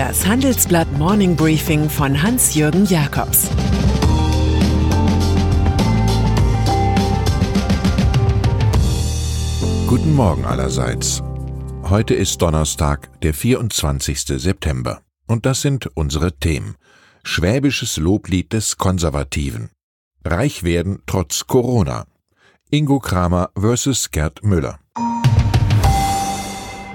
Das Handelsblatt Morning Briefing von Hans-Jürgen Jakobs Guten Morgen allerseits. Heute ist Donnerstag, der 24. September. Und das sind unsere Themen. Schwäbisches Loblied des Konservativen. Reich werden trotz Corona. Ingo Kramer vs. Gerd Müller.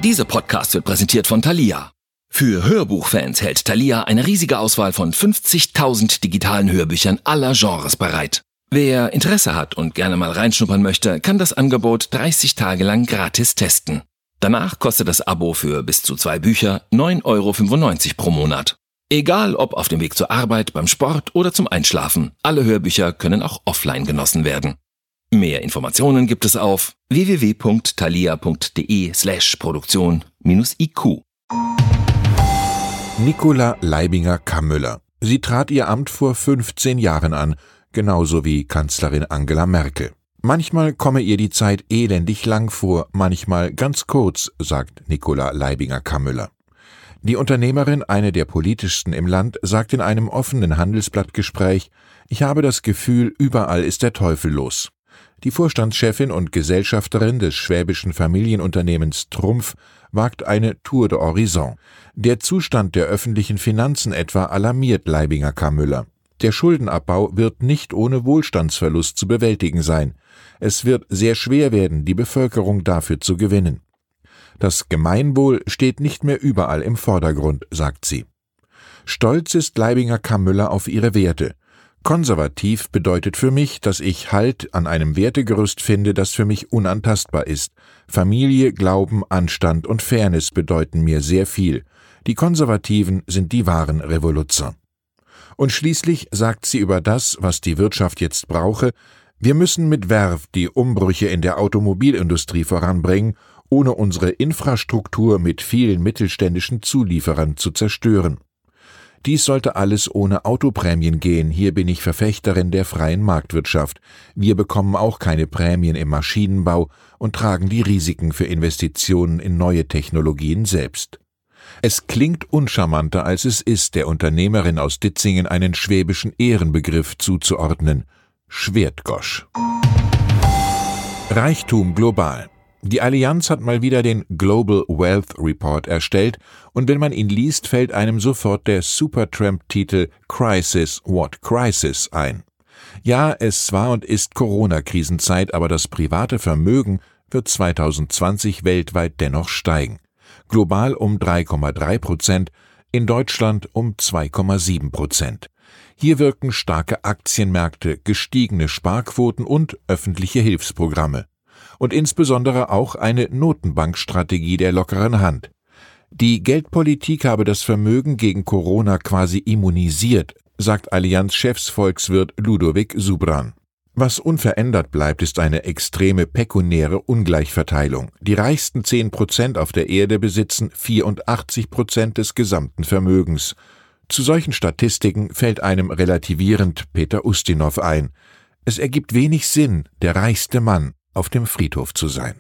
Dieser Podcast wird präsentiert von Thalia. Für Hörbuchfans hält Thalia eine riesige Auswahl von 50.000 digitalen Hörbüchern aller Genres bereit. Wer Interesse hat und gerne mal reinschnuppern möchte, kann das Angebot 30 Tage lang gratis testen. Danach kostet das Abo für bis zu zwei Bücher 9,95 Euro pro Monat. Egal ob auf dem Weg zur Arbeit, beim Sport oder zum Einschlafen, alle Hörbücher können auch offline genossen werden. Mehr Informationen gibt es auf www.thalia.de slash Produktion-IQ. Nicola Leibinger-Kammüller. Sie trat ihr Amt vor 15 Jahren an, genauso wie Kanzlerin Angela Merkel. Manchmal komme ihr die Zeit elendig lang vor, manchmal ganz kurz, sagt Nicola Leibinger-Kammüller. Die Unternehmerin, eine der politischsten im Land, sagt in einem offenen Handelsblattgespräch, ich habe das Gefühl, überall ist der Teufel los. Die Vorstandschefin und Gesellschafterin des schwäbischen Familienunternehmens Trumpf wagt eine Tour de Horizon. Der Zustand der öffentlichen Finanzen etwa alarmiert Leibinger K. Müller. Der Schuldenabbau wird nicht ohne Wohlstandsverlust zu bewältigen sein. Es wird sehr schwer werden, die Bevölkerung dafür zu gewinnen. Das Gemeinwohl steht nicht mehr überall im Vordergrund, sagt sie. Stolz ist Leibinger K. Müller auf ihre Werte. Konservativ bedeutet für mich, dass ich Halt an einem Wertegerüst finde, das für mich unantastbar ist. Familie, Glauben, Anstand und Fairness bedeuten mir sehr viel. Die Konservativen sind die wahren Revoluzer. Und schließlich sagt sie über das, was die Wirtschaft jetzt brauche, wir müssen mit Werf die Umbrüche in der Automobilindustrie voranbringen, ohne unsere Infrastruktur mit vielen mittelständischen Zulieferern zu zerstören. Dies sollte alles ohne Autoprämien gehen. Hier bin ich Verfechterin der freien Marktwirtschaft. Wir bekommen auch keine Prämien im Maschinenbau und tragen die Risiken für Investitionen in neue Technologien selbst. Es klingt uncharmanter, als es ist, der Unternehmerin aus Ditzingen einen schwäbischen Ehrenbegriff zuzuordnen. Schwertgosch. Reichtum global. Die Allianz hat mal wieder den Global Wealth Report erstellt und wenn man ihn liest, fällt einem sofort der Supertramp-Titel Crisis What Crisis ein. Ja, es war und ist Corona-Krisenzeit, aber das private Vermögen wird 2020 weltweit dennoch steigen. Global um 3,3 Prozent, in Deutschland um 2,7 Prozent. Hier wirken starke Aktienmärkte, gestiegene Sparquoten und öffentliche Hilfsprogramme und insbesondere auch eine Notenbankstrategie der lockeren Hand. Die Geldpolitik habe das Vermögen gegen Corona quasi immunisiert, sagt Allianz-Chefsvolkswirt Ludovic Subran. Was unverändert bleibt, ist eine extreme pekunäre Ungleichverteilung. Die reichsten zehn Prozent auf der Erde besitzen 84 Prozent des gesamten Vermögens. Zu solchen Statistiken fällt einem relativierend Peter Ustinov ein. Es ergibt wenig Sinn, der reichste Mann auf dem Friedhof zu sein.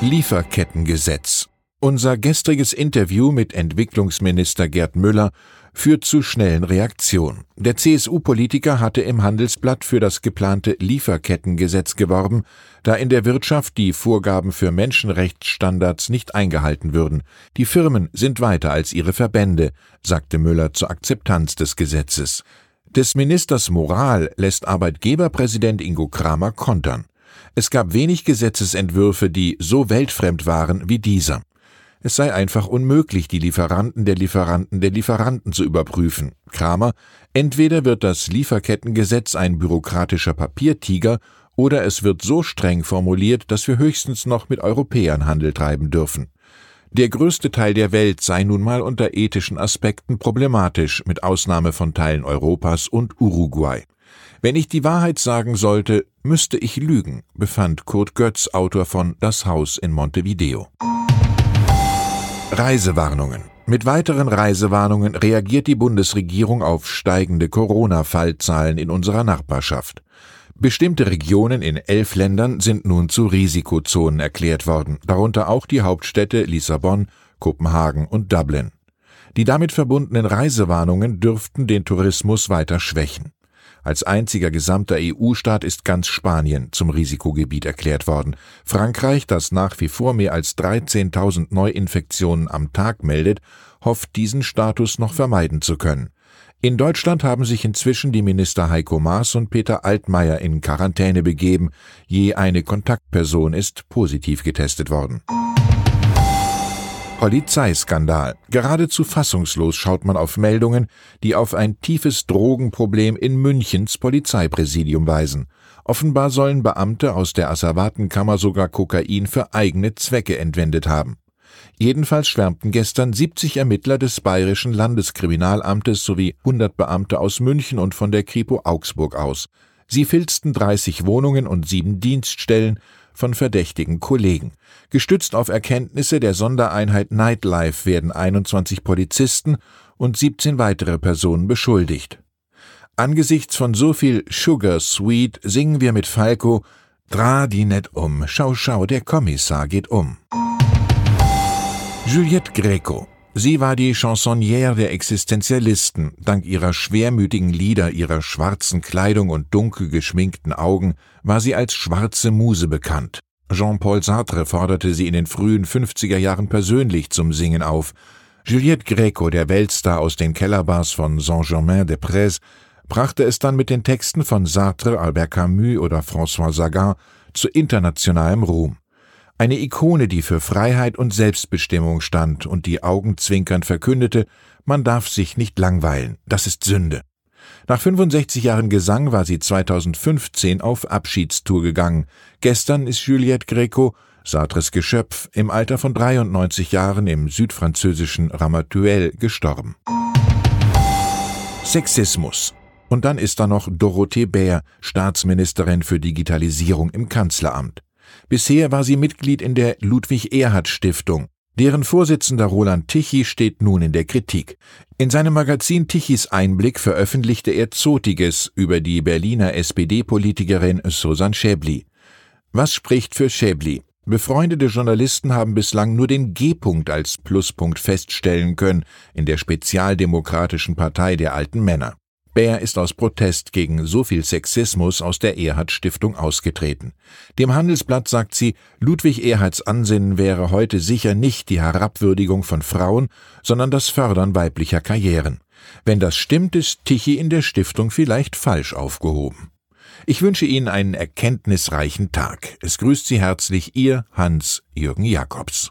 Lieferkettengesetz. Unser gestriges Interview mit Entwicklungsminister Gerd Müller führt zu schnellen Reaktionen. Der CSU-Politiker hatte im Handelsblatt für das geplante Lieferkettengesetz geworben, da in der Wirtschaft die Vorgaben für Menschenrechtsstandards nicht eingehalten würden. Die Firmen sind weiter als ihre Verbände, sagte Müller zur Akzeptanz des Gesetzes. Des Ministers Moral lässt Arbeitgeberpräsident Ingo Kramer kontern. Es gab wenig Gesetzesentwürfe, die so weltfremd waren wie dieser. Es sei einfach unmöglich, die Lieferanten der Lieferanten der Lieferanten zu überprüfen. Kramer, entweder wird das Lieferkettengesetz ein bürokratischer Papiertiger oder es wird so streng formuliert, dass wir höchstens noch mit Europäern Handel treiben dürfen. Der größte Teil der Welt sei nun mal unter ethischen Aspekten problematisch, mit Ausnahme von Teilen Europas und Uruguay. Wenn ich die Wahrheit sagen sollte, müsste ich lügen, befand Kurt Götz, Autor von Das Haus in Montevideo. Reisewarnungen. Mit weiteren Reisewarnungen reagiert die Bundesregierung auf steigende Corona-Fallzahlen in unserer Nachbarschaft. Bestimmte Regionen in elf Ländern sind nun zu Risikozonen erklärt worden, darunter auch die Hauptstädte Lissabon, Kopenhagen und Dublin. Die damit verbundenen Reisewarnungen dürften den Tourismus weiter schwächen. Als einziger gesamter EU-Staat ist ganz Spanien zum Risikogebiet erklärt worden. Frankreich, das nach wie vor mehr als 13.000 Neuinfektionen am Tag meldet, hofft diesen Status noch vermeiden zu können. In Deutschland haben sich inzwischen die Minister Heiko Maas und Peter Altmaier in Quarantäne begeben. Je eine Kontaktperson ist positiv getestet worden. Polizeiskandal. Geradezu fassungslos schaut man auf Meldungen, die auf ein tiefes Drogenproblem in Münchens Polizeipräsidium weisen. Offenbar sollen Beamte aus der Asservatenkammer sogar Kokain für eigene Zwecke entwendet haben. Jedenfalls schwärmten gestern 70 Ermittler des Bayerischen Landeskriminalamtes sowie 100 Beamte aus München und von der Kripo Augsburg aus. Sie filzten 30 Wohnungen und sieben Dienststellen von verdächtigen Kollegen. Gestützt auf Erkenntnisse der Sondereinheit Nightlife werden 21 Polizisten und 17 weitere Personen beschuldigt. Angesichts von so viel Sugar Sweet singen wir mit Falco Dra die net um, schau schau, der Kommissar geht um. Juliette Greco Sie war die Chansonnière der Existenzialisten. Dank ihrer schwermütigen Lieder, ihrer schwarzen Kleidung und dunkel geschminkten Augen war sie als schwarze Muse bekannt. Jean-Paul Sartre forderte sie in den frühen 50er Jahren persönlich zum Singen auf. Juliette Greco, der Weltstar aus den Kellerbars von Saint-Germain-des-Prés, brachte es dann mit den Texten von Sartre, Albert Camus oder François Sagan zu internationalem Ruhm. Eine Ikone, die für Freiheit und Selbstbestimmung stand und die augenzwinkernd verkündete, man darf sich nicht langweilen, das ist Sünde. Nach 65 Jahren Gesang war sie 2015 auf Abschiedstour gegangen. Gestern ist Juliette Greco, Sartres Geschöpf, im Alter von 93 Jahren im südfranzösischen Ramatuelle gestorben. Sexismus. Und dann ist da noch Dorothee Bär, Staatsministerin für Digitalisierung im Kanzleramt. Bisher war sie Mitglied in der Ludwig-Erhard-Stiftung. Deren Vorsitzender Roland Tichy steht nun in der Kritik. In seinem Magazin Tichys Einblick veröffentlichte er Zotiges über die Berliner SPD-Politikerin Susan Schäbli. Was spricht für Schäbli? Befreundete Journalisten haben bislang nur den G-Punkt als Pluspunkt feststellen können in der spezialdemokratischen Partei der alten Männer. Bär ist aus Protest gegen so viel Sexismus aus der Erhard Stiftung ausgetreten. Dem Handelsblatt sagt sie, Ludwig Erhards Ansinnen wäre heute sicher nicht die Herabwürdigung von Frauen, sondern das Fördern weiblicher Karrieren. Wenn das stimmt, ist Tichy in der Stiftung vielleicht falsch aufgehoben. Ich wünsche Ihnen einen erkenntnisreichen Tag. Es grüßt Sie herzlich Ihr Hans-Jürgen Jakobs.